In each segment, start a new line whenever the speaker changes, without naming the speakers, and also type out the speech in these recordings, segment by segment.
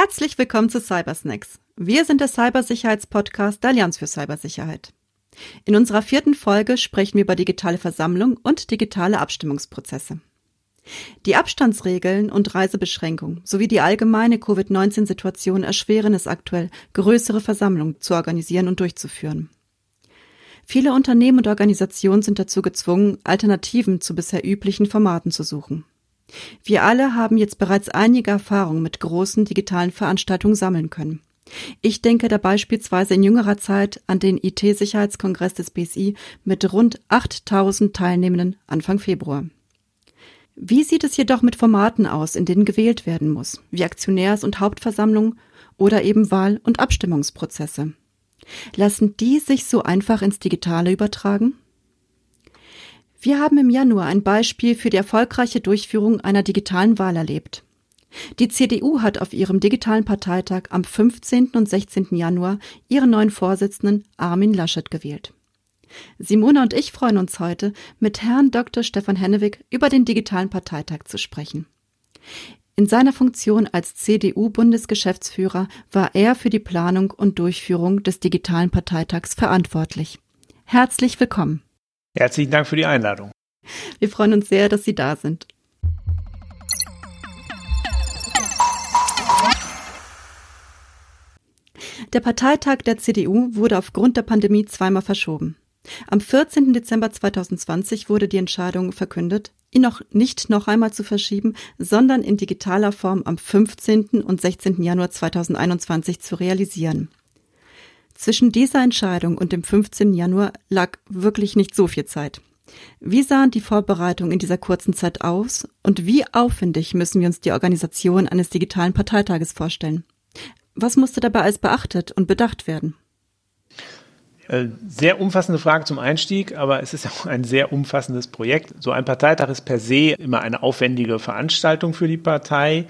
Herzlich willkommen zu Cybersnacks. Wir sind der Cybersicherheitspodcast der Allianz für Cybersicherheit. In unserer vierten Folge sprechen wir über digitale Versammlung und digitale Abstimmungsprozesse. Die Abstandsregeln und Reisebeschränkungen sowie die allgemeine Covid-19-Situation erschweren es aktuell, größere Versammlungen zu organisieren und durchzuführen. Viele Unternehmen und Organisationen sind dazu gezwungen, Alternativen zu bisher üblichen Formaten zu suchen. Wir alle haben jetzt bereits einige Erfahrungen mit großen digitalen Veranstaltungen sammeln können. Ich denke da beispielsweise in jüngerer Zeit an den IT-Sicherheitskongress des BSI mit rund 8000 Teilnehmenden Anfang Februar. Wie sieht es jedoch mit Formaten aus, in denen gewählt werden muss, wie Aktionärs- und Hauptversammlung oder eben Wahl- und Abstimmungsprozesse? Lassen die sich so einfach ins Digitale übertragen? Wir haben im Januar ein Beispiel für die erfolgreiche Durchführung einer digitalen Wahl erlebt. Die CDU hat auf ihrem digitalen Parteitag am 15. und 16. Januar ihren neuen Vorsitzenden Armin Laschet gewählt. Simone und ich freuen uns heute, mit Herrn Dr. Stefan Hennewig über den digitalen Parteitag zu sprechen. In seiner Funktion als CDU-Bundesgeschäftsführer war er für die Planung und Durchführung des digitalen Parteitags verantwortlich. Herzlich willkommen.
Herzlichen Dank für die Einladung.
Wir freuen uns sehr, dass Sie da sind. Der Parteitag der CDU wurde aufgrund der Pandemie zweimal verschoben. Am 14. Dezember 2020 wurde die Entscheidung verkündet, ihn noch nicht noch einmal zu verschieben, sondern in digitaler Form am 15. und 16. Januar 2021 zu realisieren. Zwischen dieser Entscheidung und dem 15. Januar lag wirklich nicht so viel Zeit. Wie sahen die Vorbereitungen in dieser kurzen Zeit aus und wie aufwendig müssen wir uns die Organisation eines digitalen Parteitages vorstellen? Was musste dabei als beachtet und bedacht werden?
Äh, sehr umfassende Frage zum Einstieg, aber es ist auch ein sehr umfassendes Projekt. So ein Parteitag ist per se immer eine aufwendige Veranstaltung für die Partei.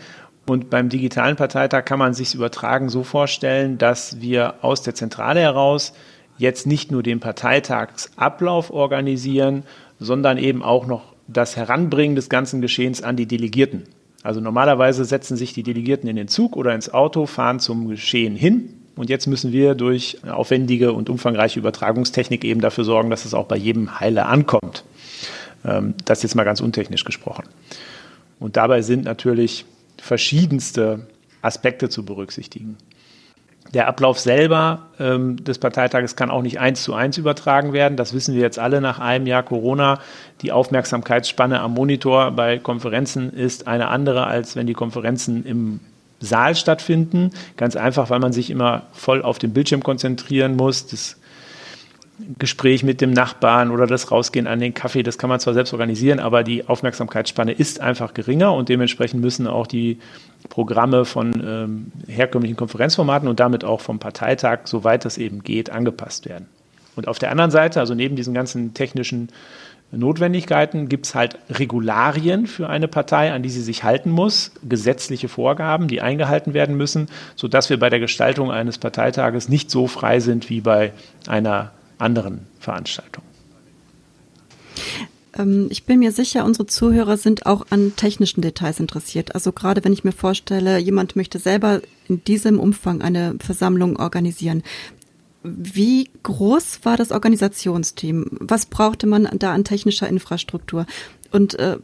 Und beim digitalen Parteitag kann man sich übertragen so vorstellen, dass wir aus der Zentrale heraus jetzt nicht nur den Parteitagsablauf organisieren, sondern eben auch noch das Heranbringen des ganzen Geschehens an die Delegierten. Also normalerweise setzen sich die Delegierten in den Zug oder ins Auto, fahren zum Geschehen hin und jetzt müssen wir durch aufwendige und umfangreiche Übertragungstechnik eben dafür sorgen, dass es auch bei jedem Heile ankommt. Ähm, das jetzt mal ganz untechnisch gesprochen. Und dabei sind natürlich verschiedenste Aspekte zu berücksichtigen. Der Ablauf selber ähm, des Parteitages kann auch nicht eins zu eins übertragen werden. Das wissen wir jetzt alle nach einem Jahr Corona. Die Aufmerksamkeitsspanne am Monitor bei Konferenzen ist eine andere, als wenn die Konferenzen im Saal stattfinden. Ganz einfach, weil man sich immer voll auf den Bildschirm konzentrieren muss. Das Gespräch mit dem Nachbarn oder das Rausgehen an den Kaffee, das kann man zwar selbst organisieren, aber die Aufmerksamkeitsspanne ist einfach geringer und dementsprechend müssen auch die Programme von ähm, herkömmlichen Konferenzformaten und damit auch vom Parteitag, soweit das eben geht, angepasst werden. Und auf der anderen Seite, also neben diesen ganzen technischen Notwendigkeiten gibt es halt Regularien für eine Partei, an die sie sich halten muss, gesetzliche Vorgaben, die eingehalten werden müssen, sodass wir bei der Gestaltung eines Parteitages nicht so frei sind wie bei einer anderen Veranstaltung.
Ähm, ich bin mir sicher, unsere Zuhörer sind auch an technischen Details interessiert. Also gerade wenn ich mir vorstelle, jemand möchte selber in diesem Umfang eine Versammlung organisieren. Wie groß war das Organisationsteam? Was brauchte man da an technischer Infrastruktur? Und äh,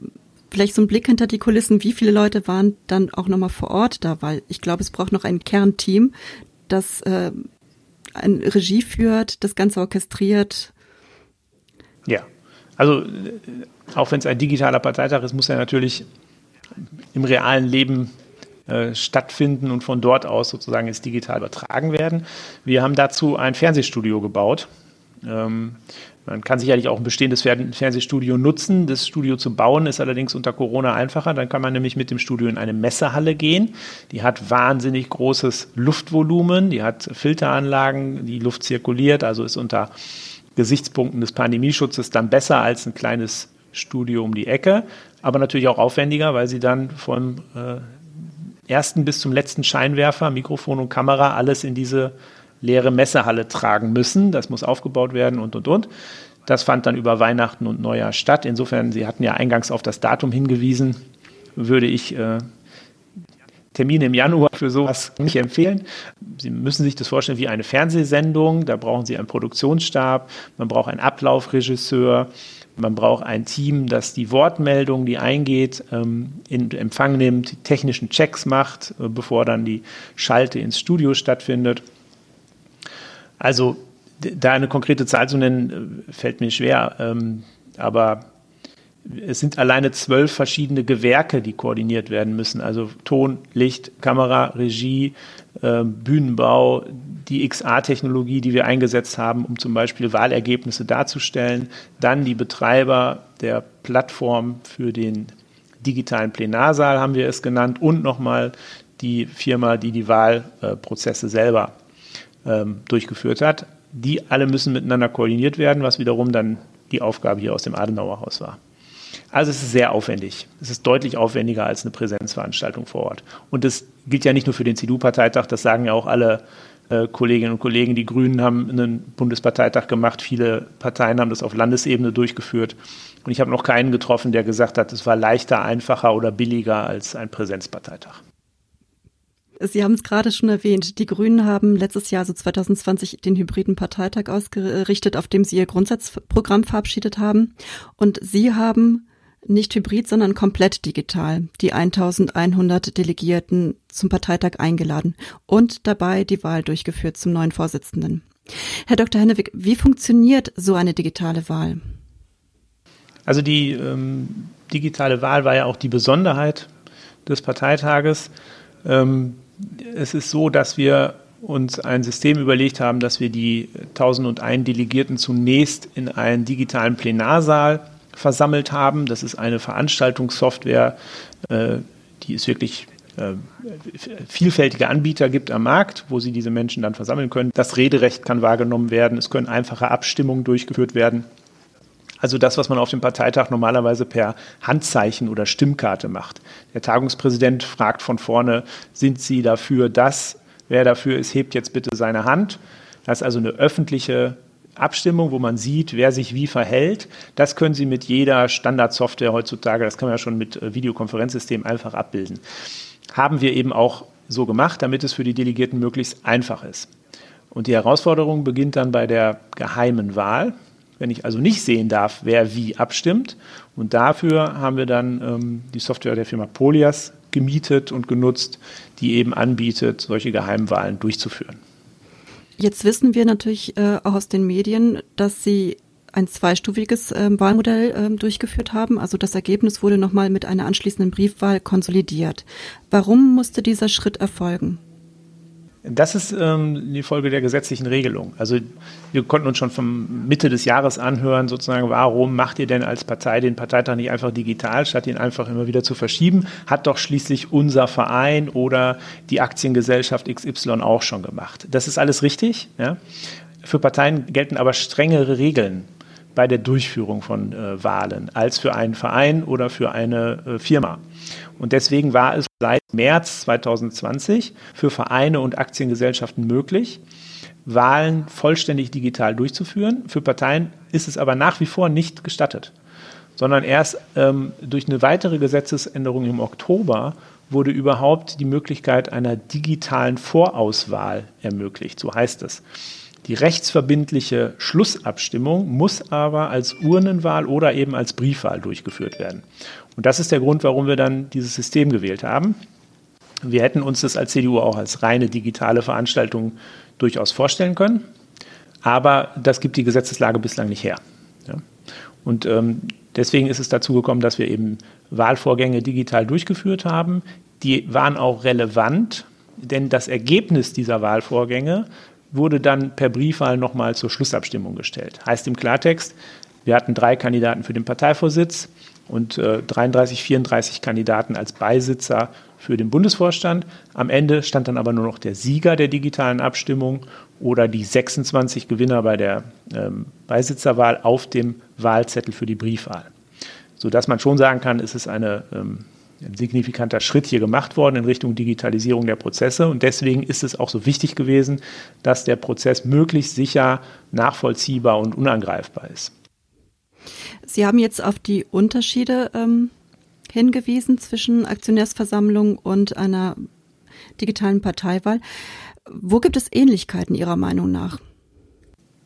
vielleicht so ein Blick hinter die Kulissen, wie viele Leute waren dann auch nochmal vor Ort da? Weil ich glaube, es braucht noch ein Kernteam, das äh, Regie führt, das Ganze orchestriert.
Ja, also äh, auch wenn es ein digitaler Parteitag ist, muss er natürlich im realen Leben äh, stattfinden und von dort aus sozusagen ins Digital übertragen werden. Wir haben dazu ein Fernsehstudio gebaut. Ähm, man kann sicherlich auch ein bestehendes Fernsehstudio nutzen. Das Studio zu bauen ist allerdings unter Corona einfacher. Dann kann man nämlich mit dem Studio in eine Messehalle gehen. Die hat wahnsinnig großes Luftvolumen, die hat Filteranlagen, die Luft zirkuliert, also ist unter Gesichtspunkten des Pandemieschutzes dann besser als ein kleines Studio um die Ecke, aber natürlich auch aufwendiger, weil sie dann vom äh, ersten bis zum letzten Scheinwerfer, Mikrofon und Kamera alles in diese leere Messehalle tragen müssen. Das muss aufgebaut werden und, und, und. Das fand dann über Weihnachten und Neujahr statt. Insofern, Sie hatten ja eingangs auf das Datum hingewiesen, würde ich äh, Termine im Januar für sowas nicht empfehlen. Sie müssen sich das vorstellen wie eine Fernsehsendung. Da brauchen Sie einen Produktionsstab, man braucht einen Ablaufregisseur, man braucht ein Team, das die Wortmeldung, die eingeht, ähm, in Empfang nimmt, die technischen Checks macht, äh, bevor dann die Schalte ins Studio stattfindet. Also da eine konkrete Zahl zu nennen, äh, fällt mir schwer. Ähm, aber es sind alleine zwölf verschiedene Gewerke, die koordiniert werden müssen. Also Ton, Licht, Kamera, Regie, äh, Bühnenbau, die XA-Technologie, die wir eingesetzt haben, um zum Beispiel Wahlergebnisse darzustellen. Dann die Betreiber der Plattform für den digitalen Plenarsaal haben wir es genannt und nochmal die Firma, die die Wahlprozesse selber ähm, durchgeführt hat. Die alle müssen miteinander koordiniert werden, was wiederum dann die Aufgabe hier aus dem Adenauerhaus war. Also es ist sehr aufwendig. Es ist deutlich aufwendiger als eine Präsenzveranstaltung vor Ort. Und das gilt ja nicht nur für den CDU-Parteitag, das sagen ja auch alle äh, Kolleginnen und Kollegen. Die Grünen haben einen Bundesparteitag gemacht, viele Parteien haben das auf Landesebene durchgeführt. Und ich habe noch keinen getroffen, der gesagt hat, es war leichter, einfacher oder billiger als ein Präsenzparteitag.
Sie haben es gerade schon erwähnt. Die Grünen haben letztes Jahr, also 2020, den hybriden Parteitag ausgerichtet, auf dem sie ihr Grundsatzprogramm verabschiedet haben. Und Sie haben nicht hybrid, sondern komplett digital die 1100 Delegierten zum Parteitag eingeladen und dabei die Wahl durchgeführt zum neuen Vorsitzenden. Herr Dr. Hennewig, wie funktioniert so eine digitale Wahl?
Also die ähm, digitale Wahl war ja auch die Besonderheit des Parteitages. Ähm, es ist so, dass wir uns ein System überlegt haben, dass wir die 1001 Delegierten zunächst in einen digitalen Plenarsaal versammelt haben. Das ist eine Veranstaltungssoftware, äh, die es wirklich äh, vielfältige Anbieter gibt am Markt, wo sie diese Menschen dann versammeln können. Das Rederecht kann wahrgenommen werden, es können einfache Abstimmungen durchgeführt werden. Also das, was man auf dem Parteitag normalerweise per Handzeichen oder Stimmkarte macht. Der Tagungspräsident fragt von vorne, sind Sie dafür das? Wer dafür ist, hebt jetzt bitte seine Hand. Das ist also eine öffentliche Abstimmung, wo man sieht, wer sich wie verhält. Das können Sie mit jeder Standardsoftware heutzutage, das kann man ja schon mit äh, Videokonferenzsystemen einfach abbilden. Haben wir eben auch so gemacht, damit es für die Delegierten möglichst einfach ist. Und die Herausforderung beginnt dann bei der geheimen Wahl, wenn ich also nicht sehen darf, wer wie abstimmt. Und dafür haben wir dann ähm, die Software der Firma Polias gemietet und genutzt, die eben anbietet, solche Geheimwahlen durchzuführen.
Jetzt wissen wir natürlich äh, auch aus den Medien, dass Sie ein zweistufiges äh, Wahlmodell äh, durchgeführt haben. Also das Ergebnis wurde nochmal mit einer anschließenden Briefwahl konsolidiert. Warum musste dieser Schritt erfolgen?
Das ist ähm, die Folge der gesetzlichen Regelung. Also wir konnten uns schon vom Mitte des Jahres anhören, sozusagen, warum macht ihr denn als Partei den Parteitag nicht einfach digital, statt ihn einfach immer wieder zu verschieben? Hat doch schließlich unser Verein oder die Aktiengesellschaft XY auch schon gemacht. Das ist alles richtig. Ja? Für Parteien gelten aber strengere Regeln bei der Durchführung von äh, Wahlen als für einen Verein oder für eine äh, Firma. Und deswegen war es seit März 2020 für Vereine und Aktiengesellschaften möglich, Wahlen vollständig digital durchzuführen. Für Parteien ist es aber nach wie vor nicht gestattet, sondern erst ähm, durch eine weitere Gesetzesänderung im Oktober wurde überhaupt die Möglichkeit einer digitalen Vorauswahl ermöglicht. So heißt es. Die rechtsverbindliche Schlussabstimmung muss aber als Urnenwahl oder eben als Briefwahl durchgeführt werden. Und das ist der Grund, warum wir dann dieses System gewählt haben. Wir hätten uns das als CDU auch als reine digitale Veranstaltung durchaus vorstellen können. Aber das gibt die Gesetzeslage bislang nicht her. Ja. Und ähm, deswegen ist es dazu gekommen, dass wir eben Wahlvorgänge digital durchgeführt haben. Die waren auch relevant, denn das Ergebnis dieser Wahlvorgänge wurde dann per Briefwahl nochmal zur Schlussabstimmung gestellt. Heißt im Klartext, wir hatten drei Kandidaten für den Parteivorsitz und äh, 33, 34 Kandidaten als Beisitzer für den Bundesvorstand. Am Ende stand dann aber nur noch der Sieger der digitalen Abstimmung oder die 26 Gewinner bei der ähm, Beisitzerwahl auf dem Wahlzettel für die Briefwahl. Sodass man schon sagen kann, es ist eine, ähm, ein signifikanter Schritt hier gemacht worden in Richtung Digitalisierung der Prozesse. Und deswegen ist es auch so wichtig gewesen, dass der Prozess möglichst sicher, nachvollziehbar und unangreifbar ist.
Sie haben jetzt auf die Unterschiede ähm, hingewiesen zwischen Aktionärsversammlung und einer digitalen Parteiwahl. Wo gibt es Ähnlichkeiten Ihrer Meinung nach?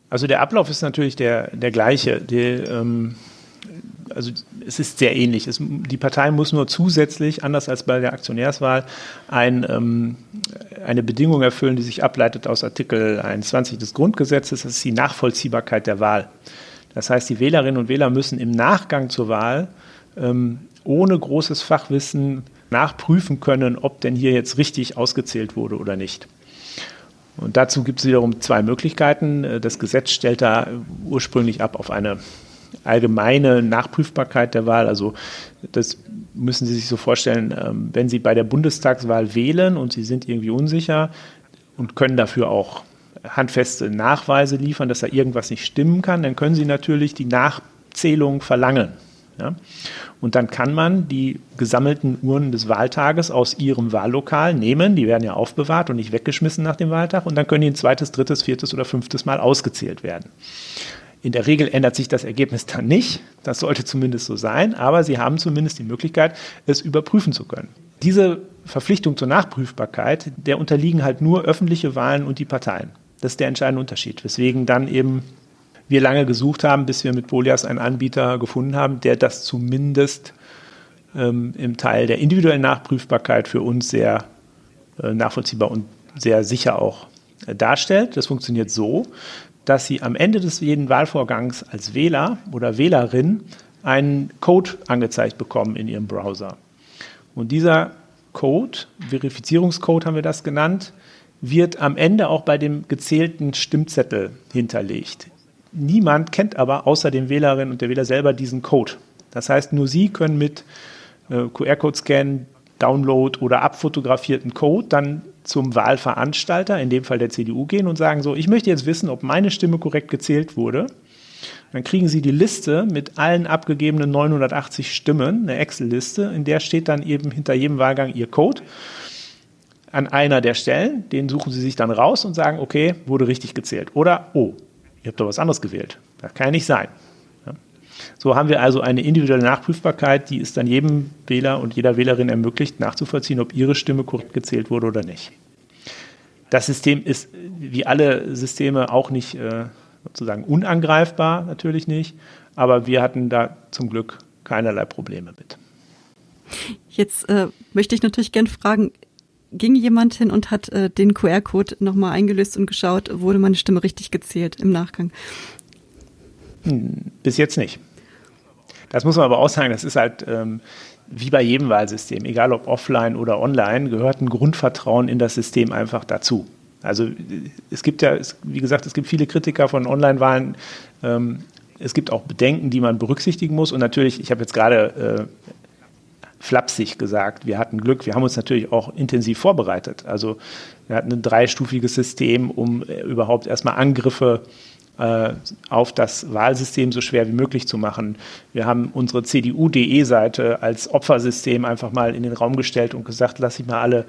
Also der Ablauf ist natürlich der, der gleiche. Die, ähm, also es ist sehr ähnlich. Es, die Partei muss nur zusätzlich, anders als bei der Aktionärswahl, ein, ähm, eine Bedingung erfüllen, die sich ableitet aus Artikel 21 des Grundgesetzes. Das ist die Nachvollziehbarkeit der Wahl. Das heißt, die Wählerinnen und Wähler müssen im Nachgang zur Wahl ähm, ohne großes Fachwissen nachprüfen können, ob denn hier jetzt richtig ausgezählt wurde oder nicht. Und dazu gibt es wiederum zwei Möglichkeiten. Das Gesetz stellt da ursprünglich ab auf eine allgemeine Nachprüfbarkeit der Wahl. Also das müssen Sie sich so vorstellen, ähm, wenn Sie bei der Bundestagswahl wählen und Sie sind irgendwie unsicher und können dafür auch handfeste Nachweise liefern, dass da irgendwas nicht stimmen kann, dann können Sie natürlich die Nachzählung verlangen. Ja? Und dann kann man die gesammelten Uhren des Wahltages aus Ihrem Wahllokal nehmen, die werden ja aufbewahrt und nicht weggeschmissen nach dem Wahltag, und dann können die ein zweites, drittes, viertes oder fünftes Mal ausgezählt werden. In der Regel ändert sich das Ergebnis dann nicht. Das sollte zumindest so sein. Aber Sie haben zumindest die Möglichkeit, es überprüfen zu können. Diese Verpflichtung zur Nachprüfbarkeit, der unterliegen halt nur öffentliche Wahlen und die Parteien. Das ist der entscheidende Unterschied. Weswegen dann eben wir lange gesucht haben, bis wir mit Bolias einen Anbieter gefunden haben, der das zumindest ähm, im Teil der individuellen Nachprüfbarkeit für uns sehr äh, nachvollziehbar und sehr sicher auch äh, darstellt. Das funktioniert so, dass Sie am Ende des jeden Wahlvorgangs als Wähler oder Wählerin einen Code angezeigt bekommen in Ihrem Browser. Und dieser Code, Verifizierungscode haben wir das genannt, wird am Ende auch bei dem gezählten Stimmzettel hinterlegt. Niemand kennt aber außer den Wählerinnen und der Wähler selber diesen Code. Das heißt, nur Sie können mit äh, QR-Code-Scan, Download oder abfotografierten Code dann zum Wahlveranstalter, in dem Fall der CDU, gehen und sagen so, ich möchte jetzt wissen, ob meine Stimme korrekt gezählt wurde. Dann kriegen Sie die Liste mit allen abgegebenen 980 Stimmen, eine Excel-Liste, in der steht dann eben hinter jedem Wahlgang Ihr Code an einer der Stellen. Den suchen Sie sich dann raus und sagen, okay, wurde richtig gezählt. Oder, oh, ihr habt doch was anderes gewählt. Das kann ja nicht sein. So haben wir also eine individuelle Nachprüfbarkeit, die ist dann jedem Wähler und jeder Wählerin ermöglicht, nachzuvollziehen, ob ihre Stimme korrekt gezählt wurde oder nicht. Das System ist wie alle Systeme auch nicht äh, sozusagen unangreifbar, natürlich nicht, aber wir hatten da zum Glück keinerlei Probleme mit.
Jetzt äh, möchte ich natürlich gern fragen, ging jemand hin und hat äh, den QR-Code nochmal eingelöst und geschaut, wurde meine Stimme richtig gezählt im Nachgang?
Hm, bis jetzt nicht. Das muss man aber auch sagen, das ist halt ähm, wie bei jedem Wahlsystem, egal ob offline oder online, gehört ein Grundvertrauen in das System einfach dazu. Also es gibt ja, es, wie gesagt, es gibt viele Kritiker von Online-Wahlen. Ähm, es gibt auch Bedenken, die man berücksichtigen muss. Und natürlich, ich habe jetzt gerade äh, flapsig gesagt, wir hatten Glück. Wir haben uns natürlich auch intensiv vorbereitet. Also wir hatten ein dreistufiges System, um äh, überhaupt erstmal Angriffe äh, auf das Wahlsystem so schwer wie möglich zu machen. Wir haben unsere CDU.de-Seite als Opfersystem einfach mal in den Raum gestellt und gesagt, lass ich mal alle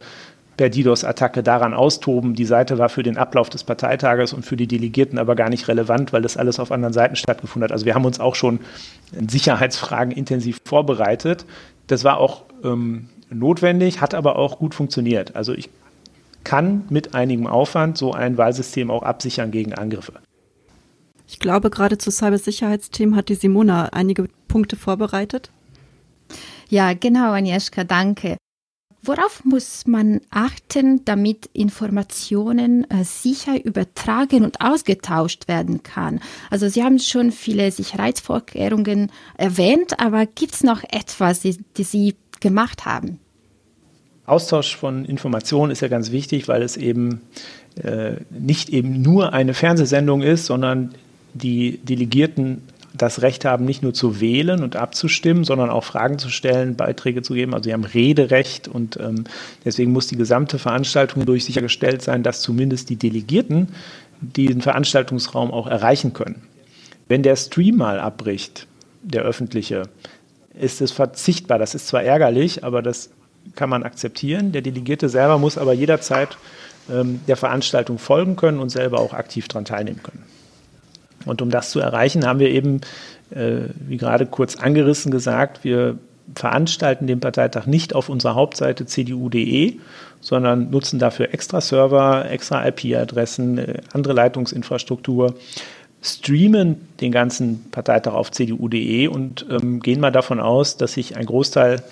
per DDoS-Attacke daran austoben. Die Seite war für den Ablauf des Parteitages und für die Delegierten aber gar nicht relevant, weil das alles auf anderen Seiten stattgefunden hat. Also wir haben uns auch schon in Sicherheitsfragen intensiv vorbereitet. Das war auch ähm, notwendig, hat aber auch gut funktioniert. Also ich kann mit einigem Aufwand so ein Wahlsystem auch absichern gegen Angriffe.
Ich glaube, gerade zu Cybersicherheitsthemen hat die Simona einige Punkte vorbereitet.
Ja, genau, Agnieszka, danke. Worauf muss man achten, damit Informationen äh, sicher übertragen und ausgetauscht werden kann? Also Sie haben schon viele Sicherheitsvorkehrungen erwähnt, aber gibt es noch etwas, die, die Sie gemacht haben?
Austausch von Informationen ist ja ganz wichtig, weil es eben äh, nicht eben nur eine Fernsehsendung ist, sondern die Delegierten das Recht haben, nicht nur zu wählen und abzustimmen, sondern auch Fragen zu stellen, Beiträge zu geben. Also sie haben Rederecht und ähm, deswegen muss die gesamte Veranstaltung durch sichergestellt sein, dass zumindest die Delegierten diesen Veranstaltungsraum auch erreichen können. Wenn der Stream mal abbricht, der öffentliche, ist es verzichtbar. Das ist zwar ärgerlich, aber das kann man akzeptieren. Der Delegierte selber muss aber jederzeit ähm, der Veranstaltung folgen können und selber auch aktiv daran teilnehmen können. Und um das zu erreichen, haben wir eben, äh, wie gerade kurz angerissen gesagt, wir veranstalten den Parteitag nicht auf unserer Hauptseite cdu.de, sondern nutzen dafür extra Server, extra IP-Adressen, äh, andere Leitungsinfrastruktur, streamen den ganzen Parteitag auf cdu.de und ähm, gehen mal davon aus, dass sich ein Großteil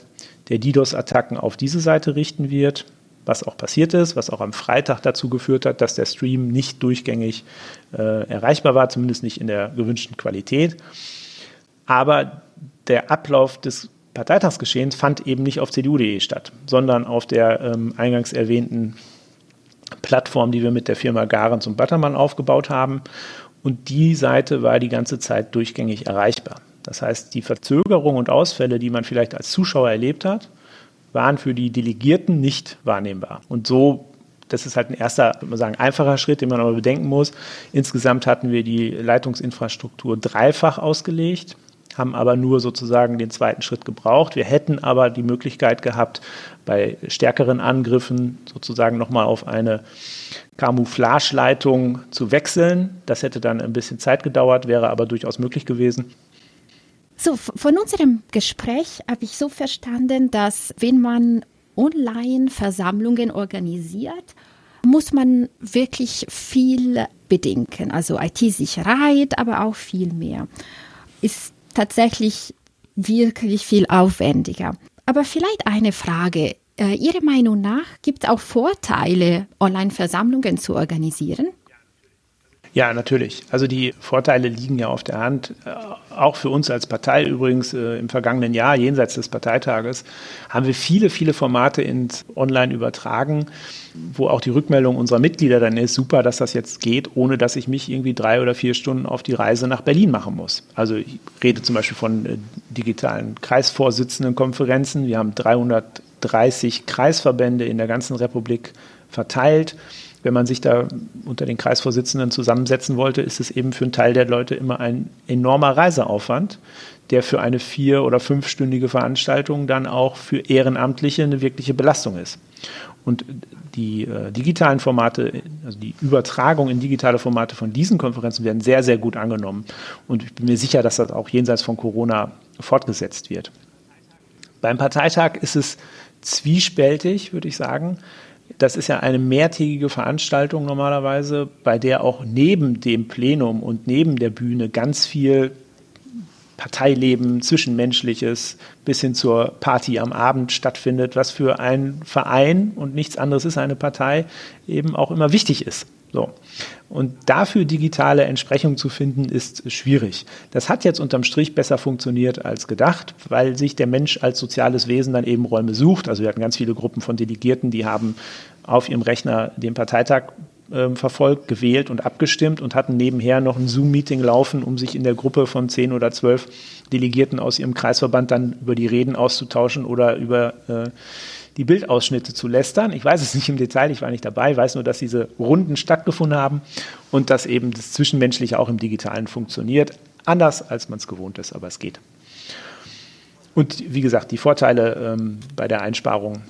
der DDoS-Attacken auf diese Seite richten wird, was auch passiert ist, was auch am Freitag dazu geführt hat, dass der Stream nicht durchgängig äh, erreichbar war, zumindest nicht in der gewünschten Qualität. Aber der Ablauf des Parteitagsgeschehens fand eben nicht auf cdu.de statt, sondern auf der ähm, eingangs erwähnten Plattform, die wir mit der Firma Garens und Buttermann aufgebaut haben. Und die Seite war die ganze Zeit durchgängig erreichbar. Das heißt, die Verzögerung und Ausfälle, die man vielleicht als Zuschauer erlebt hat, waren für die Delegierten nicht wahrnehmbar. Und so, das ist halt ein erster, würde man sagen, einfacher Schritt, den man aber bedenken muss. Insgesamt hatten wir die Leitungsinfrastruktur dreifach ausgelegt haben aber nur sozusagen den zweiten Schritt gebraucht. Wir hätten aber die Möglichkeit gehabt, bei stärkeren Angriffen sozusagen nochmal auf eine Camouflageleitung zu wechseln. Das hätte dann ein bisschen Zeit gedauert, wäre aber durchaus möglich gewesen.
So, von unserem Gespräch habe ich so verstanden, dass wenn man Online-Versammlungen organisiert, muss man wirklich viel bedenken, also IT-Sicherheit, aber auch viel mehr. Ist tatsächlich wirklich viel aufwendiger. Aber vielleicht eine Frage. Äh, Ihrer Meinung nach gibt es auch Vorteile, Online-Versammlungen zu organisieren?
Ja, natürlich. Also die Vorteile liegen ja auf der Hand. Äh, auch für uns als Partei übrigens äh, im vergangenen Jahr, jenseits des Parteitages, haben wir viele, viele Formate ins Online übertragen, wo auch die Rückmeldung unserer Mitglieder dann ist, super, dass das jetzt geht, ohne dass ich mich irgendwie drei oder vier Stunden auf die Reise nach Berlin machen muss. Also ich rede zum Beispiel von äh, digitalen Kreisvorsitzendenkonferenzen. Wir haben 330 Kreisverbände in der ganzen Republik verteilt wenn man sich da unter den Kreisvorsitzenden zusammensetzen wollte, ist es eben für einen Teil der Leute immer ein enormer Reiseaufwand, der für eine vier- oder fünfstündige Veranstaltung dann auch für Ehrenamtliche eine wirkliche Belastung ist. Und die äh, digitalen Formate, also die Übertragung in digitale Formate von diesen Konferenzen werden sehr, sehr gut angenommen. Und ich bin mir sicher, dass das auch jenseits von Corona fortgesetzt wird. Beim Parteitag ist es zwiespältig, würde ich sagen. Das ist ja eine mehrtägige Veranstaltung normalerweise, bei der auch neben dem Plenum und neben der Bühne ganz viel Parteileben, Zwischenmenschliches bis hin zur Party am Abend stattfindet, was für einen Verein und nichts anderes ist eine Partei eben auch immer wichtig ist. So. Und dafür digitale Entsprechung zu finden, ist schwierig. Das hat jetzt unterm Strich besser funktioniert als gedacht, weil sich der Mensch als soziales Wesen dann eben Räume sucht. Also wir hatten ganz viele Gruppen von Delegierten, die haben auf ihrem Rechner den Parteitag äh, verfolgt, gewählt und abgestimmt und hatten nebenher noch ein Zoom-Meeting laufen, um sich in der Gruppe von zehn oder zwölf Delegierten aus ihrem Kreisverband dann über die Reden auszutauschen oder über äh, die Bildausschnitte zu lästern. Ich weiß es nicht im Detail, ich war nicht dabei, weiß nur, dass diese Runden stattgefunden haben und dass eben das Zwischenmenschliche auch im Digitalen funktioniert. Anders, als man es gewohnt ist, aber es geht. Und wie gesagt, die Vorteile ähm, bei der Einsparung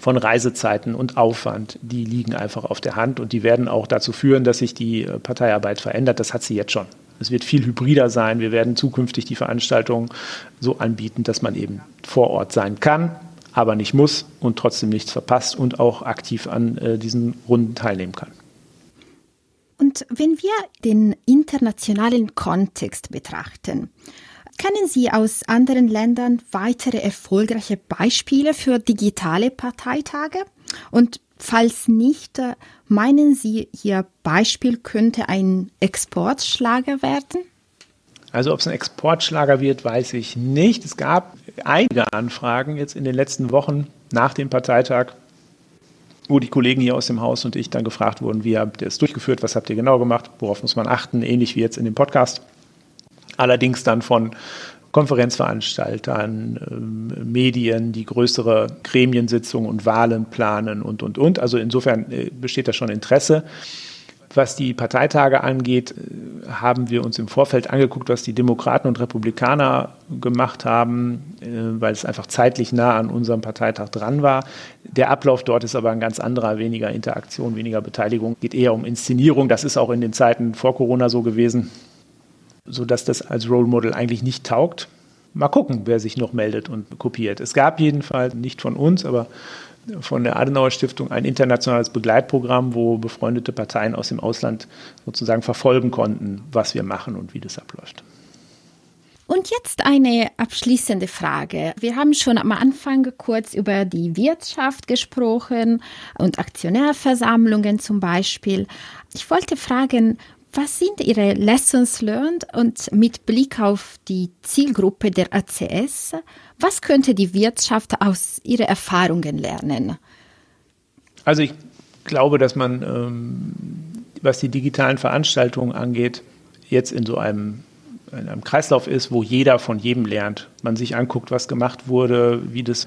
von Reisezeiten und Aufwand, die liegen einfach auf der Hand und die werden auch dazu führen, dass sich die äh, Parteiarbeit verändert. Das hat sie jetzt schon. Es wird viel hybrider sein. Wir werden zukünftig die Veranstaltungen so anbieten, dass man eben vor Ort sein kann, aber nicht muss und trotzdem nichts verpasst und auch aktiv an äh, diesen Runden teilnehmen kann.
Und wenn wir den internationalen Kontext betrachten, kennen Sie aus anderen Ländern weitere erfolgreiche Beispiele für digitale Parteitage? Und falls nicht, äh, meinen Sie, Ihr Beispiel könnte ein Exportschlager werden?
Also ob es ein Exportschlager wird, weiß ich nicht. Es gab einige Anfragen jetzt in den letzten Wochen nach dem Parteitag, wo die Kollegen hier aus dem Haus und ich dann gefragt wurden, wie habt ihr es durchgeführt, was habt ihr genau gemacht, worauf muss man achten, ähnlich wie jetzt in dem Podcast. Allerdings dann von Konferenzveranstaltern, ähm, Medien, die größere Gremiensitzungen und Wahlen planen und, und, und. Also insofern äh, besteht da schon Interesse. Was die Parteitage angeht, äh, haben wir uns im Vorfeld angeguckt, was die Demokraten und Republikaner gemacht haben, äh, weil es einfach zeitlich nah an unserem Parteitag dran war. Der Ablauf dort ist aber ein ganz anderer, weniger Interaktion, weniger Beteiligung, geht eher um Inszenierung. Das ist auch in den Zeiten vor Corona so gewesen, sodass das als Role Model eigentlich nicht taugt. mal gucken, wer sich noch meldet und kopiert. Es gab jedenfalls nicht von uns, aber von der Adenauer Stiftung ein internationales Begleitprogramm, wo befreundete Parteien aus dem Ausland sozusagen verfolgen konnten, was wir machen und wie das abläuft.
Und jetzt eine abschließende Frage. Wir haben schon am Anfang kurz über die Wirtschaft gesprochen und Aktionärversammlungen zum Beispiel. Ich wollte fragen, was sind Ihre Lessons learned und mit Blick auf die Zielgruppe der ACS, was könnte die Wirtschaft aus Ihren Erfahrungen lernen?
Also ich glaube, dass man, ähm, was die digitalen Veranstaltungen angeht, jetzt in so einem, in einem Kreislauf ist, wo jeder von jedem lernt. Man sich anguckt, was gemacht wurde, wie das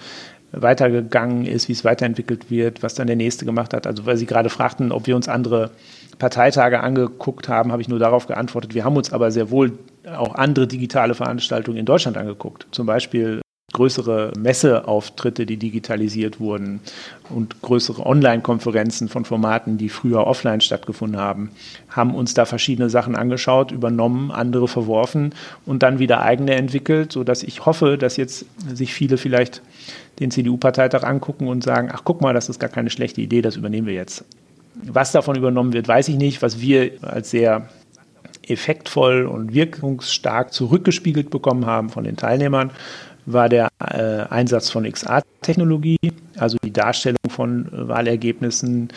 weitergegangen ist, wie es weiterentwickelt wird, was dann der Nächste gemacht hat. Also weil Sie gerade fragten, ob wir uns andere Parteitage angeguckt haben, habe ich nur darauf geantwortet. Wir haben uns aber sehr wohl auch andere digitale Veranstaltungen in Deutschland angeguckt. Zum Beispiel größere Messeauftritte, die digitalisiert wurden und größere Online-Konferenzen von Formaten, die früher offline stattgefunden haben, haben uns da verschiedene Sachen angeschaut, übernommen, andere verworfen und dann wieder eigene entwickelt, sodass ich hoffe, dass jetzt sich viele vielleicht den CDU-Parteitag angucken und sagen, ach guck mal, das ist gar keine schlechte Idee, das übernehmen wir jetzt. Was davon übernommen wird, weiß ich nicht. Was wir als sehr effektvoll und wirkungsstark zurückgespiegelt bekommen haben von den Teilnehmern, war der äh, Einsatz von XR-Technologie, also die Darstellung von Wahlergebnissen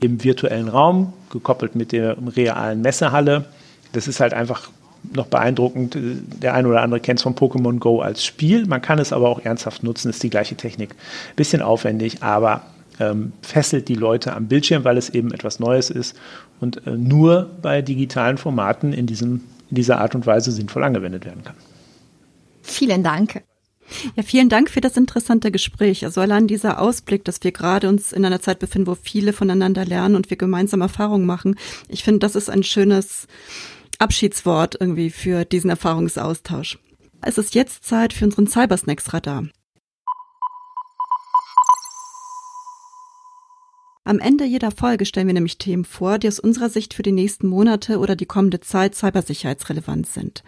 im virtuellen Raum, gekoppelt mit der realen Messehalle. Das ist halt einfach noch beeindruckend. Der eine oder andere kennt es von Pokémon Go als Spiel. Man kann es aber auch ernsthaft nutzen, ist die gleiche Technik. Bisschen aufwendig, aber ähm, fesselt die Leute am Bildschirm, weil es eben etwas Neues ist und äh, nur bei digitalen Formaten in, diesem, in dieser Art und Weise sinnvoll angewendet werden kann.
Vielen Dank.
Ja, vielen Dank für das interessante Gespräch. Also allein dieser Ausblick, dass wir gerade uns in einer Zeit befinden, wo viele voneinander lernen und wir gemeinsam Erfahrungen machen. Ich finde, das ist ein schönes Abschiedswort irgendwie für diesen Erfahrungsaustausch. Es ist jetzt Zeit für unseren Cybersnacks Am Ende jeder Folge stellen wir nämlich Themen vor, die aus unserer Sicht für die nächsten Monate oder die kommende Zeit cybersicherheitsrelevant sind.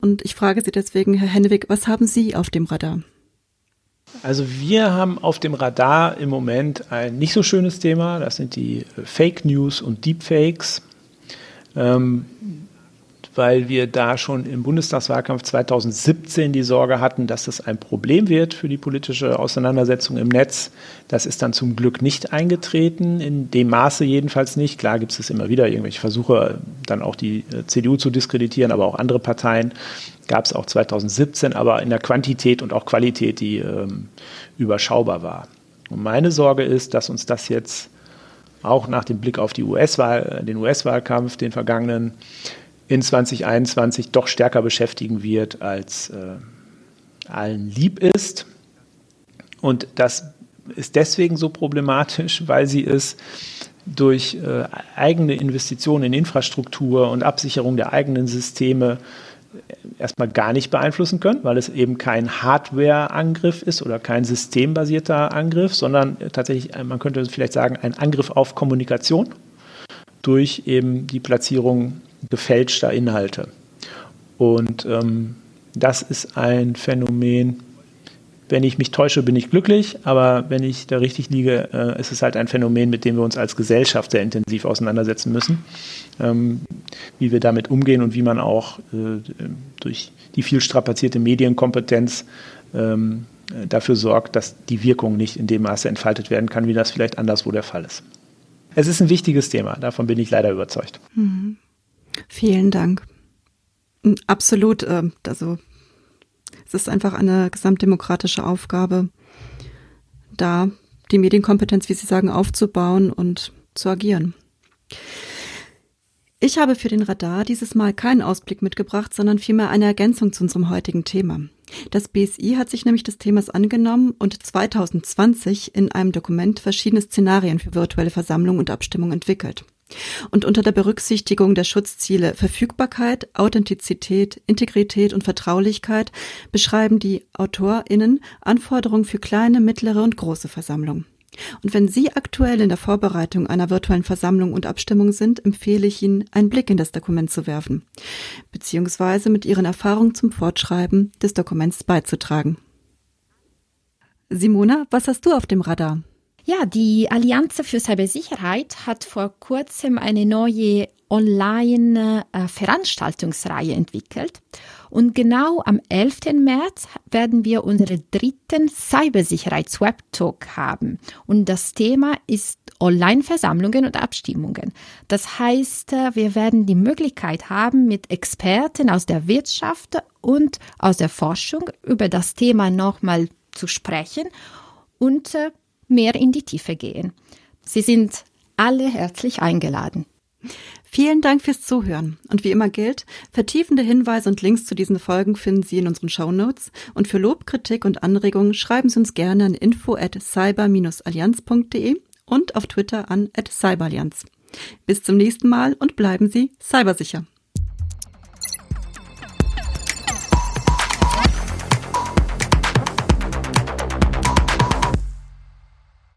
Und ich frage Sie deswegen, Herr Hennewig, was haben Sie auf dem Radar?
Also wir haben auf dem Radar im Moment ein nicht so schönes Thema. Das sind die Fake News und Deepfakes. Ähm, weil wir da schon im Bundestagswahlkampf 2017 die Sorge hatten, dass das ein Problem wird für die politische Auseinandersetzung im Netz. Das ist dann zum Glück nicht eingetreten, in dem Maße jedenfalls nicht. Klar gibt es immer wieder irgendwelche Versuche, dann auch die äh, CDU zu diskreditieren, aber auch andere Parteien gab es auch 2017, aber in der Quantität und auch Qualität, die ähm, überschaubar war. Und meine Sorge ist, dass uns das jetzt auch nach dem Blick auf die US-Wahl, den US-Wahlkampf, den vergangenen, in 2021 doch stärker beschäftigen wird, als äh, allen lieb ist. Und das ist deswegen so problematisch, weil sie es durch äh, eigene Investitionen in Infrastruktur und Absicherung der eigenen Systeme äh, erstmal gar nicht beeinflussen können, weil es eben kein Hardware-Angriff ist oder kein systembasierter Angriff, sondern tatsächlich, äh, man könnte vielleicht sagen, ein Angriff auf Kommunikation durch eben die Platzierung gefälschter Inhalte. Und ähm, das ist ein Phänomen, wenn ich mich täusche, bin ich glücklich, aber wenn ich da richtig liege, äh, ist es halt ein Phänomen, mit dem wir uns als Gesellschaft sehr intensiv auseinandersetzen müssen, ähm, wie wir damit umgehen und wie man auch äh, durch die viel strapazierte Medienkompetenz ähm, dafür sorgt, dass die Wirkung nicht in dem Maße entfaltet werden kann, wie das vielleicht anderswo der Fall ist. Es ist ein wichtiges Thema, davon bin ich leider überzeugt.
Mhm. Vielen Dank. Absolut. Äh, also es ist einfach eine gesamtdemokratische Aufgabe, da die Medienkompetenz, wie Sie sagen, aufzubauen und zu agieren. Ich habe für den Radar dieses Mal keinen Ausblick mitgebracht, sondern vielmehr eine Ergänzung zu unserem heutigen Thema. Das BSI hat sich nämlich des Themas angenommen und 2020 in einem Dokument verschiedene Szenarien für virtuelle Versammlungen und Abstimmung entwickelt. Und unter der Berücksichtigung der Schutzziele Verfügbarkeit, Authentizität, Integrität und Vertraulichkeit beschreiben die AutorInnen Anforderungen für kleine, mittlere und große Versammlungen. Und wenn Sie aktuell in der Vorbereitung einer virtuellen Versammlung und Abstimmung sind, empfehle ich Ihnen, einen Blick in das Dokument zu werfen, beziehungsweise mit Ihren Erfahrungen zum Fortschreiben des Dokuments beizutragen. Simona, was hast du auf dem Radar?
Ja, die Allianz für Cybersicherheit hat vor kurzem eine neue Online-Veranstaltungsreihe entwickelt. Und genau am 11. März werden wir unseren dritten Cybersicherheits-Web-Talk haben. Und das Thema ist Online-Versammlungen und Abstimmungen. Das heißt, äh, wir werden die Möglichkeit haben, mit Experten aus der Wirtschaft und aus der Forschung über das Thema nochmal zu sprechen und äh, mehr in die Tiefe gehen. Sie sind alle herzlich eingeladen.
Vielen Dank fürs Zuhören. Und wie immer gilt, vertiefende Hinweise und Links zu diesen Folgen finden Sie in unseren Show Notes. Und für Lob, Kritik und Anregungen schreiben Sie uns gerne an info at cyber-allianz.de und auf Twitter an at cyberallianz. Bis zum nächsten Mal und bleiben Sie cybersicher.